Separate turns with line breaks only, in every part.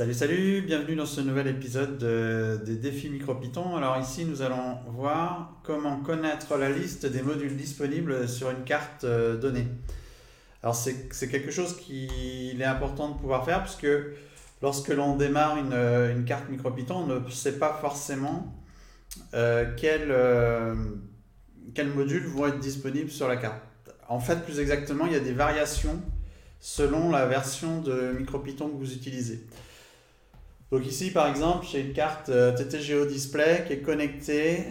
Salut, salut, bienvenue dans ce nouvel épisode des défis MicroPython. Alors ici, nous allons voir comment connaître la liste des modules disponibles sur une carte euh, donnée. Alors c'est quelque chose qu'il est important de pouvoir faire puisque lorsque l'on démarre une, euh, une, carte MicroPython, on ne sait pas forcément euh, quels modules vont être disponibles sur la carte. En fait, plus exactement, il y a des variations selon la version de MicroPython que vous utilisez. Donc ici, par exemple, j'ai une carte euh, TTGO Display qui est connectée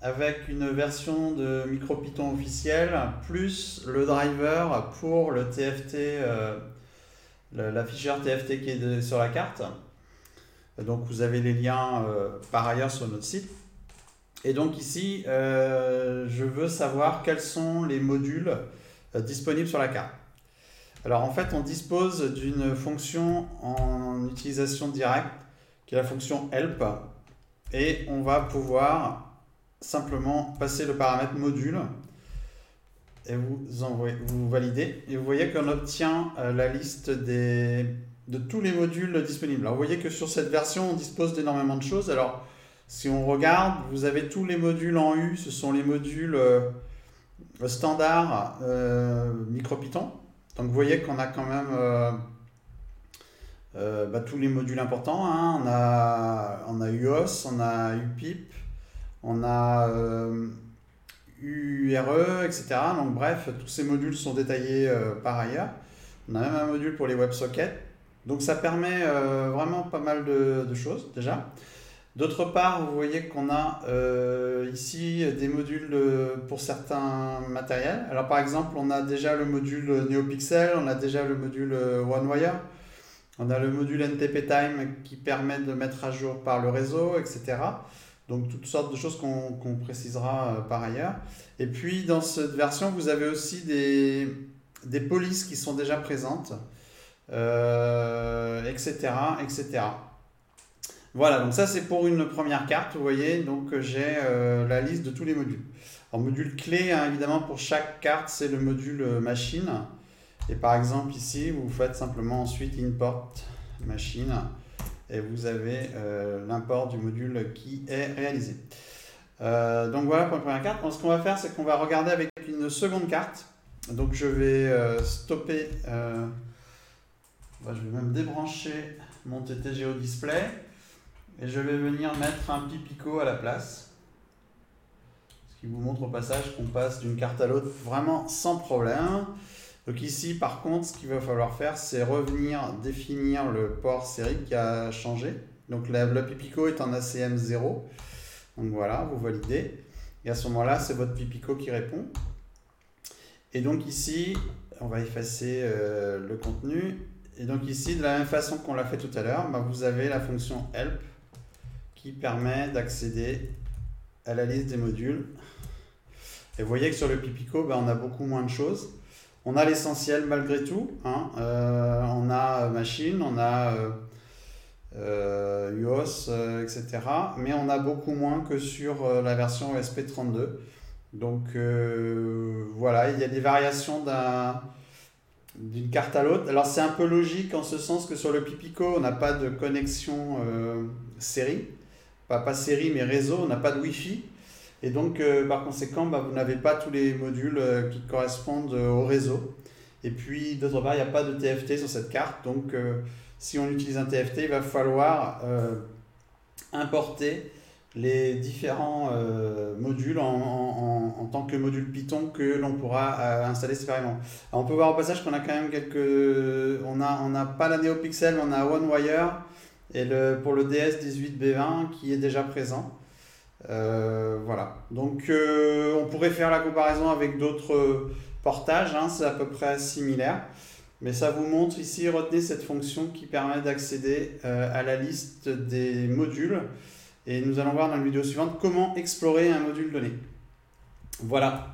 avec une version de MicroPython officielle, plus le driver pour le TFT, euh, l'afficheur TFT qui est sur la carte. Donc vous avez les liens euh, par ailleurs sur notre site. Et donc ici, je veux savoir quels sont les modules disponibles sur la carte. Alors en fait, on dispose d'une fonction en utilisation directe qui est la fonction help et on va pouvoir simplement passer le paramètre module et vous, envoyez, validez et vous voyez qu'on obtient euh, la liste de tous les modules disponibles. Alors vous voyez que sur cette version, on dispose d'énormément de choses. Alors si on regarde, vous avez tous les modules en U, ce sont les modules euh, standard euh, MicroPython. Donc vous voyez qu'on a quand même euh, euh, bah, tous les modules importants. Hein. On, a, on UOS, on a UPIP, on a URE, euh, etc. Donc bref, tous ces modules sont détaillés par ailleurs. On a même un module pour les WebSockets. Donc ça permet vraiment pas mal de choses déjà. D'autre part, vous voyez qu'on a euh, ici des modules pour certains matériels. Alors par exemple, on a déjà le module NeoPixel, on a déjà le module euh, OneWire, on a le module NTP Time qui permet de mettre à jour par le réseau, etc. Donc toutes sortes de choses qu'on précisera euh, par ailleurs. Et puis dans cette version, vous avez aussi des, des polices qui sont déjà présentes, etc., etc. Voilà, donc ça c'est pour une première carte, vous voyez, donc euh, j'ai euh, la liste de tous les modules. Alors module clé, hein, évidemment pour chaque carte c'est le module euh, machine. Et par exemple ici, vous faites simplement ensuite import machine et vous avez l'import du module qui est réalisé. donc voilà pour la première carte. ce qu'on va faire, c'est qu'on va regarder avec une seconde carte. Donc je vais stopper, je vais même débrancher mon TTGO display. Et je vais venir mettre un pipico à la place. Ce qui vous montre au passage qu'on passe d'une carte à l'autre vraiment sans problème. Donc ici, par contre, ce qu'il va falloir faire, c'est revenir définir le port série qui a changé. Donc le pipico est en ACM 0. Donc voilà, vous validez. Et à ce moment-là, c'est votre pipico qui répond. Et donc ici, on va effacer euh, le contenu. Et donc ici, de la même façon qu'on l'a fait tout à l'heure, bah, vous avez la fonction help permet d'accéder à la liste des modules. Et vous voyez que sur le Pipico, ben, on a beaucoup moins de choses. On a l'essentiel malgré tout. Hein. Euh, on a machine, on a euh, UOS, euh, etc. Mais on a beaucoup moins que sur la version ESP32. Donc voilà, il y a des variations d'une carte à l'autre. Alors c'est un peu logique en ce sens que sur le Pipico, on n'a pas de connexion série pas, série mais réseau, on n'a pas de Wi-Fi. Et donc, euh, par conséquent, bah, vous n'avez pas tous les modules euh, qui correspondent euh, au réseau. Et puis, d'autre part, il n'y a pas de TFT sur cette carte. Donc, si on utilise un TFT, il va falloir importer les différents modules en, tant que module Python que l'on pourra installer séparément. on peut voir au passage qu'on a quand même quelques... On n'a on a pas la NeoPixel, on a OneWire et le, pour le DS18B20 qui est déjà présent. Euh, voilà. Donc euh, on pourrait faire la comparaison avec d'autres portages, hein, c'est à peu près similaire. Mais ça vous montre ici, retenez cette fonction qui permet d'accéder euh, à la liste des modules. Et nous allons voir dans la vidéo suivante comment explorer un module donné. Voilà.